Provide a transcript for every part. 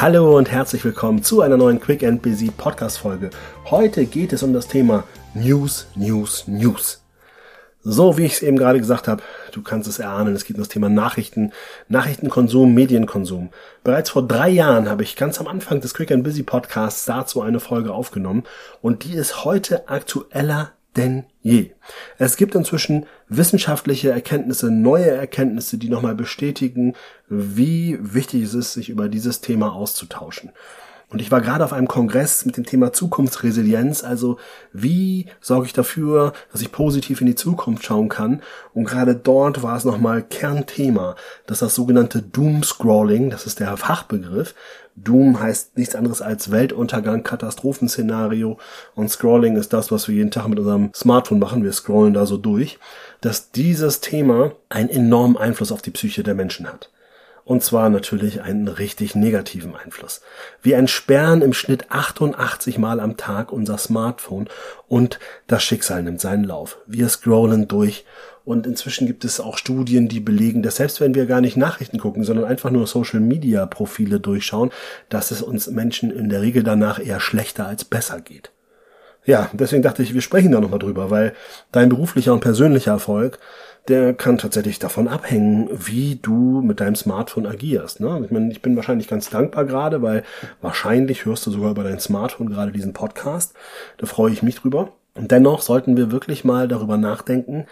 Hallo und herzlich willkommen zu einer neuen Quick and Busy Podcast Folge. Heute geht es um das Thema News, News, News. So, wie ich es eben gerade gesagt habe, du kannst es erahnen, es geht um das Thema Nachrichten, Nachrichtenkonsum, Medienkonsum. Bereits vor drei Jahren habe ich ganz am Anfang des Quick and Busy Podcasts dazu eine Folge aufgenommen und die ist heute aktueller denn je. Es gibt inzwischen wissenschaftliche Erkenntnisse, neue Erkenntnisse, die nochmal bestätigen, wie wichtig es ist, sich über dieses Thema auszutauschen. Und ich war gerade auf einem Kongress mit dem Thema Zukunftsresilienz, also wie sorge ich dafür, dass ich positiv in die Zukunft schauen kann. Und gerade dort war es nochmal Kernthema, dass das sogenannte Doom-Scrolling, das ist der Fachbegriff, Doom heißt nichts anderes als Weltuntergang, Katastrophenszenario und Scrolling ist das, was wir jeden Tag mit unserem Smartphone machen. Wir scrollen da so durch, dass dieses Thema einen enormen Einfluss auf die Psyche der Menschen hat. Und zwar natürlich einen richtig negativen Einfluss. Wir entsperren im Schnitt 88 Mal am Tag unser Smartphone und das Schicksal nimmt seinen Lauf. Wir scrollen durch und inzwischen gibt es auch Studien, die belegen, dass selbst wenn wir gar nicht Nachrichten gucken, sondern einfach nur Social Media Profile durchschauen, dass es uns Menschen in der Regel danach eher schlechter als besser geht. Ja, deswegen dachte ich, wir sprechen da nochmal drüber, weil dein beruflicher und persönlicher Erfolg der kann tatsächlich davon abhängen, wie du mit deinem Smartphone agierst. Ne? Ich, meine, ich bin wahrscheinlich ganz dankbar gerade, weil wahrscheinlich hörst du sogar über dein Smartphone gerade diesen Podcast. Da freue ich mich drüber. Und dennoch sollten wir wirklich mal darüber nachdenken,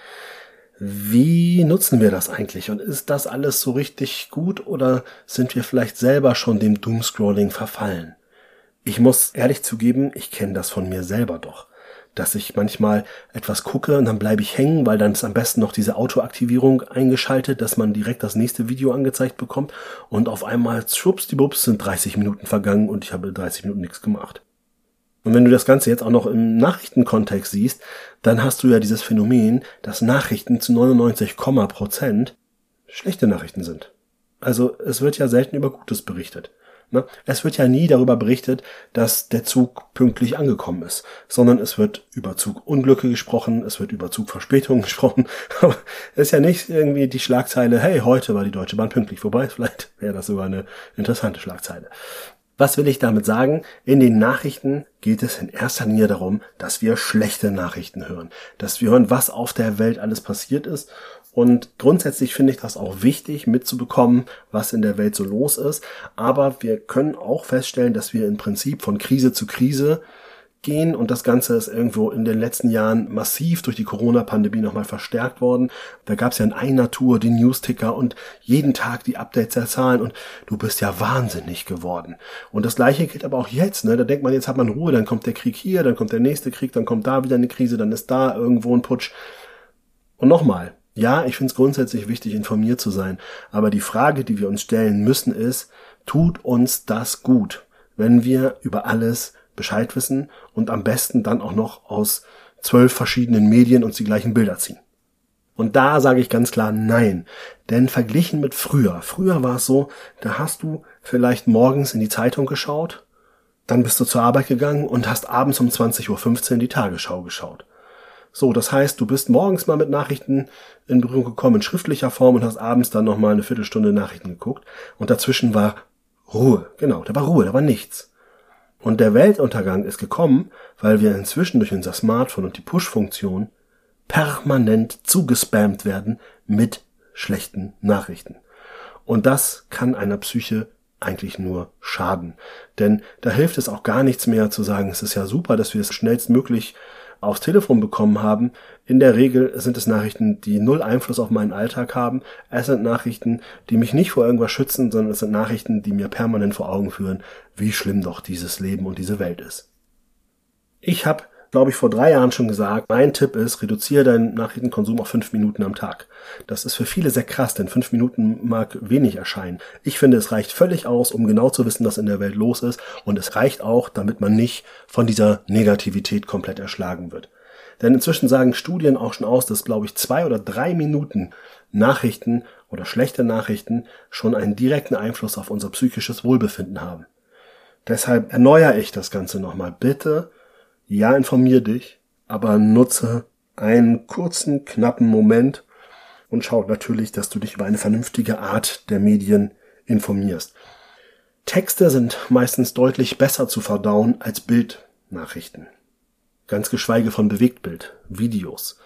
wie nutzen wir das eigentlich? Und ist das alles so richtig gut oder sind wir vielleicht selber schon dem Doomscrolling verfallen? Ich muss ehrlich zugeben, ich kenne das von mir selber doch dass ich manchmal etwas gucke und dann bleibe ich hängen, weil dann ist am besten noch diese Autoaktivierung eingeschaltet, dass man direkt das nächste Video angezeigt bekommt und auf einmal schwuppsdiwupps sind 30 Minuten vergangen und ich habe 30 Minuten nichts gemacht. Und wenn du das Ganze jetzt auch noch im Nachrichtenkontext siehst, dann hast du ja dieses Phänomen, dass Nachrichten zu 99, Prozent schlechte Nachrichten sind. Also es wird ja selten über Gutes berichtet. Ne? Es wird ja nie darüber berichtet, dass der Zug pünktlich angekommen ist, sondern es wird über Zugunglücke gesprochen, es wird über Zugverspätungen gesprochen. Aber es ist ja nicht irgendwie die Schlagzeile, hey, heute war die Deutsche Bahn pünktlich vorbei. Vielleicht wäre das sogar eine interessante Schlagzeile. Was will ich damit sagen? In den Nachrichten geht es in erster Linie darum, dass wir schlechte Nachrichten hören, dass wir hören, was auf der Welt alles passiert ist und grundsätzlich finde ich das auch wichtig mitzubekommen, was in der Welt so los ist. Aber wir können auch feststellen, dass wir im Prinzip von Krise zu Krise gehen und das Ganze ist irgendwo in den letzten Jahren massiv durch die Corona-Pandemie nochmal verstärkt worden. Da gab es ja in einer Tour den Newsticker und jeden Tag die Updates der Zahlen und du bist ja wahnsinnig geworden. Und das gleiche gilt aber auch jetzt, ne? Da denkt man, jetzt hat man Ruhe, dann kommt der Krieg hier, dann kommt der nächste Krieg, dann kommt da wieder eine Krise, dann ist da irgendwo ein Putsch. Und nochmal, ja, ich finde es grundsätzlich wichtig, informiert zu sein. Aber die Frage, die wir uns stellen müssen, ist, tut uns das gut, wenn wir über alles Bescheid wissen und am besten dann auch noch aus zwölf verschiedenen Medien uns die gleichen Bilder ziehen? Und da sage ich ganz klar nein. Denn verglichen mit früher, früher war es so, da hast du vielleicht morgens in die Zeitung geschaut, dann bist du zur Arbeit gegangen und hast abends um 20.15 Uhr die Tagesschau geschaut. So, das heißt, du bist morgens mal mit Nachrichten in Berührung gekommen in schriftlicher Form und hast abends dann nochmal eine Viertelstunde Nachrichten geguckt. Und dazwischen war Ruhe. Genau, da war Ruhe, da war nichts. Und der Weltuntergang ist gekommen, weil wir inzwischen durch unser Smartphone und die Push-Funktion permanent zugespammt werden mit schlechten Nachrichten. Und das kann einer Psyche eigentlich nur schaden. Denn da hilft es auch gar nichts mehr zu sagen, es ist ja super, dass wir es schnellstmöglich aufs Telefon bekommen haben. In der Regel sind es Nachrichten, die null Einfluss auf meinen Alltag haben. Es sind Nachrichten, die mich nicht vor irgendwas schützen, sondern es sind Nachrichten, die mir permanent vor Augen führen, wie schlimm doch dieses Leben und diese Welt ist. Ich habe glaube ich, vor drei Jahren schon gesagt, mein Tipp ist, reduziere deinen Nachrichtenkonsum auf fünf Minuten am Tag. Das ist für viele sehr krass, denn fünf Minuten mag wenig erscheinen. Ich finde, es reicht völlig aus, um genau zu wissen, was in der Welt los ist. Und es reicht auch, damit man nicht von dieser Negativität komplett erschlagen wird. Denn inzwischen sagen Studien auch schon aus, dass, glaube ich, zwei oder drei Minuten Nachrichten oder schlechte Nachrichten schon einen direkten Einfluss auf unser psychisches Wohlbefinden haben. Deshalb erneuere ich das Ganze nochmal. Bitte ja, informier dich, aber nutze einen kurzen, knappen Moment und schau natürlich, dass du dich über eine vernünftige Art der Medien informierst. Texte sind meistens deutlich besser zu verdauen als Bildnachrichten. Ganz geschweige von Bewegtbild, Videos.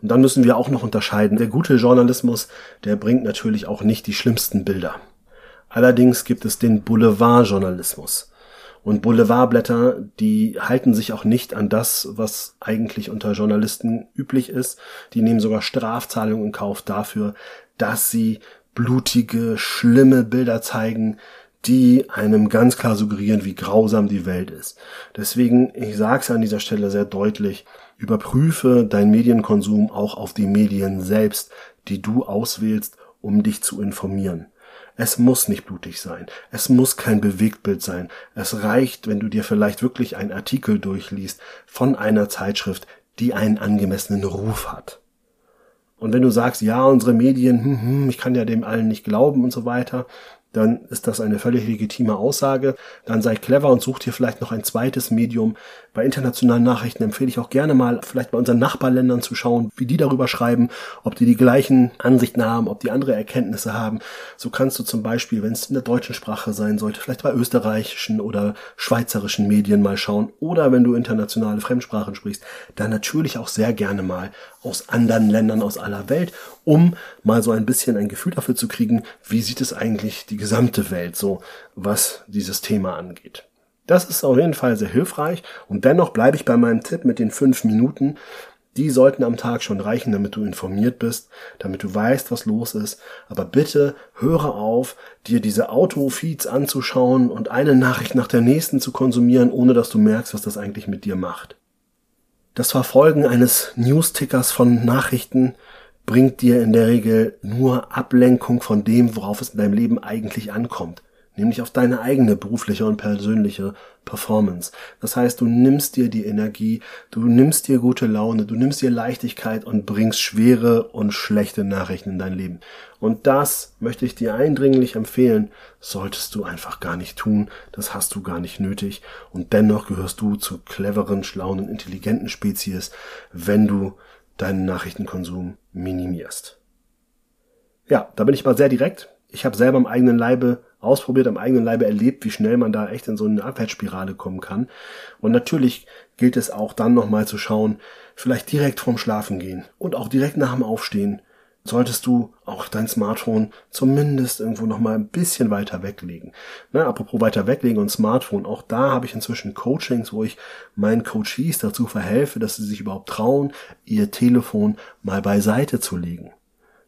Und dann müssen wir auch noch unterscheiden. Der gute Journalismus, der bringt natürlich auch nicht die schlimmsten Bilder. Allerdings gibt es den Boulevardjournalismus. Und Boulevardblätter, die halten sich auch nicht an das, was eigentlich unter Journalisten üblich ist. Die nehmen sogar Strafzahlungen in Kauf dafür, dass sie blutige, schlimme Bilder zeigen, die einem ganz klar suggerieren, wie grausam die Welt ist. Deswegen, ich sage es an dieser Stelle sehr deutlich, überprüfe deinen Medienkonsum auch auf die Medien selbst, die du auswählst, um dich zu informieren. Es muss nicht blutig sein. Es muss kein Bewegtbild sein. Es reicht, wenn du dir vielleicht wirklich einen Artikel durchliest von einer Zeitschrift, die einen angemessenen Ruf hat. Und wenn du sagst, ja, unsere Medien, hm, hm, ich kann ja dem allen nicht glauben und so weiter, dann ist das eine völlig legitime Aussage. Dann sei clever und such dir vielleicht noch ein zweites Medium. Bei internationalen Nachrichten empfehle ich auch gerne mal, vielleicht bei unseren Nachbarländern zu schauen, wie die darüber schreiben, ob die die gleichen Ansichten haben, ob die andere Erkenntnisse haben. So kannst du zum Beispiel, wenn es in der deutschen Sprache sein sollte, vielleicht bei österreichischen oder schweizerischen Medien mal schauen. Oder wenn du internationale Fremdsprachen sprichst, dann natürlich auch sehr gerne mal aus anderen Ländern aus aller Welt, um mal so ein bisschen ein Gefühl dafür zu kriegen, wie sieht es eigentlich die gesamte Welt so, was dieses Thema angeht. Das ist auf jeden Fall sehr hilfreich und dennoch bleibe ich bei meinem Tipp mit den fünf Minuten. Die sollten am Tag schon reichen, damit du informiert bist, damit du weißt, was los ist. Aber bitte höre auf, dir diese Autofeeds anzuschauen und eine Nachricht nach der nächsten zu konsumieren, ohne dass du merkst, was das eigentlich mit dir macht. Das Verfolgen eines Newstickers von Nachrichten bringt dir in der Regel nur Ablenkung von dem, worauf es in deinem Leben eigentlich ankommt, nämlich auf deine eigene berufliche und persönliche Performance. Das heißt, du nimmst dir die Energie, du nimmst dir gute Laune, du nimmst dir Leichtigkeit und bringst schwere und schlechte Nachrichten in dein Leben. Und das möchte ich dir eindringlich empfehlen, solltest du einfach gar nicht tun, das hast du gar nicht nötig und dennoch gehörst du zu cleveren, schlauen und intelligenten Spezies, wenn du deinen Nachrichtenkonsum minimierst. Ja, da bin ich mal sehr direkt. Ich habe selber am eigenen Leibe ausprobiert, am eigenen Leibe erlebt, wie schnell man da echt in so eine Abwärtsspirale kommen kann. Und natürlich gilt es auch dann nochmal zu schauen, vielleicht direkt vorm Schlafen gehen und auch direkt nach dem Aufstehen solltest du auch dein Smartphone zumindest irgendwo nochmal ein bisschen weiter weglegen. Na, apropos weiter weglegen und Smartphone, auch da habe ich inzwischen Coachings, wo ich meinen Coaches dazu verhelfe, dass sie sich überhaupt trauen, ihr Telefon mal beiseite zu legen.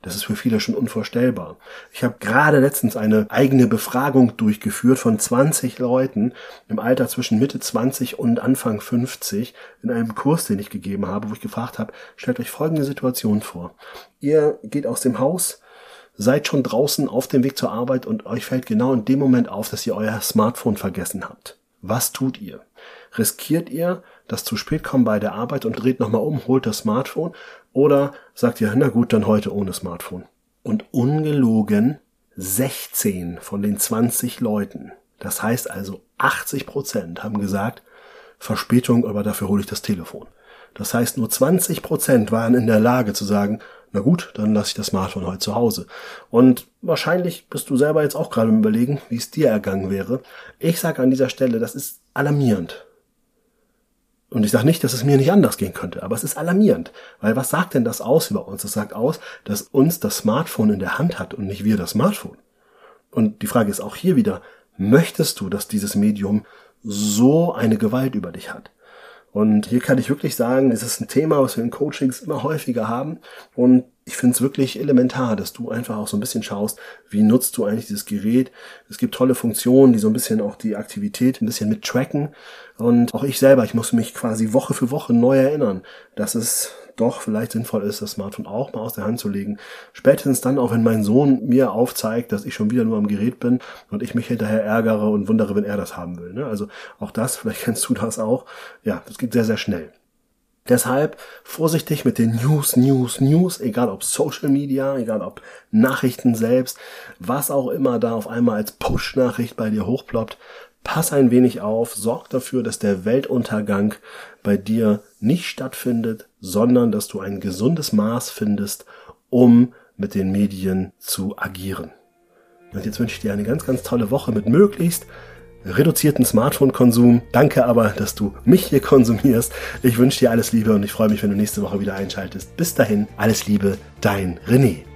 Das ist für viele schon unvorstellbar. Ich habe gerade letztens eine eigene Befragung durchgeführt von 20 Leuten im Alter zwischen Mitte 20 und Anfang 50 in einem Kurs, den ich gegeben habe, wo ich gefragt habe, stellt euch folgende Situation vor. Ihr geht aus dem Haus, seid schon draußen auf dem Weg zur Arbeit und euch fällt genau in dem Moment auf, dass ihr euer Smartphone vergessen habt. Was tut ihr? Riskiert ihr das zu spät kommen bei der Arbeit und dreht nochmal um, holt das Smartphone oder sagt ihr, na gut, dann heute ohne Smartphone. Und ungelogen 16 von den 20 Leuten, das heißt also 80 Prozent haben gesagt, Verspätung, aber dafür hole ich das Telefon. Das heißt, nur 20 Prozent waren in der Lage zu sagen, na gut, dann lasse ich das Smartphone heute zu Hause. Und wahrscheinlich bist du selber jetzt auch gerade im Überlegen, wie es dir ergangen wäre. Ich sage an dieser Stelle, das ist alarmierend. Und ich sage nicht, dass es mir nicht anders gehen könnte, aber es ist alarmierend. Weil was sagt denn das aus über uns? Das sagt aus, dass uns das Smartphone in der Hand hat und nicht wir das Smartphone. Und die Frage ist auch hier wieder, möchtest du, dass dieses Medium so eine Gewalt über dich hat? Und hier kann ich wirklich sagen, es ist ein Thema, was wir in Coachings immer häufiger haben. Und ich finde es wirklich elementar, dass du einfach auch so ein bisschen schaust, wie nutzt du eigentlich dieses Gerät. Es gibt tolle Funktionen, die so ein bisschen auch die Aktivität ein bisschen mit tracken. Und auch ich selber, ich muss mich quasi Woche für Woche neu erinnern, dass es doch vielleicht sinnvoll ist, das Smartphone auch mal aus der Hand zu legen. Spätestens dann auch, wenn mein Sohn mir aufzeigt, dass ich schon wieder nur am Gerät bin und ich mich hinterher ärgere und wundere, wenn er das haben will. Ne? Also auch das, vielleicht kennst du das auch. Ja, das geht sehr, sehr schnell. Deshalb vorsichtig mit den News, News, News, egal ob Social Media, egal ob Nachrichten selbst, was auch immer da auf einmal als Push-Nachricht bei dir hochploppt. Pass ein wenig auf, sorg dafür, dass der Weltuntergang bei dir nicht stattfindet, sondern dass du ein gesundes Maß findest, um mit den Medien zu agieren. Und jetzt wünsche ich dir eine ganz, ganz tolle Woche mit möglichst reduzierten Smartphone-Konsum. Danke aber, dass du mich hier konsumierst. Ich wünsche dir alles Liebe und ich freue mich, wenn du nächste Woche wieder einschaltest. Bis dahin, alles Liebe, dein René.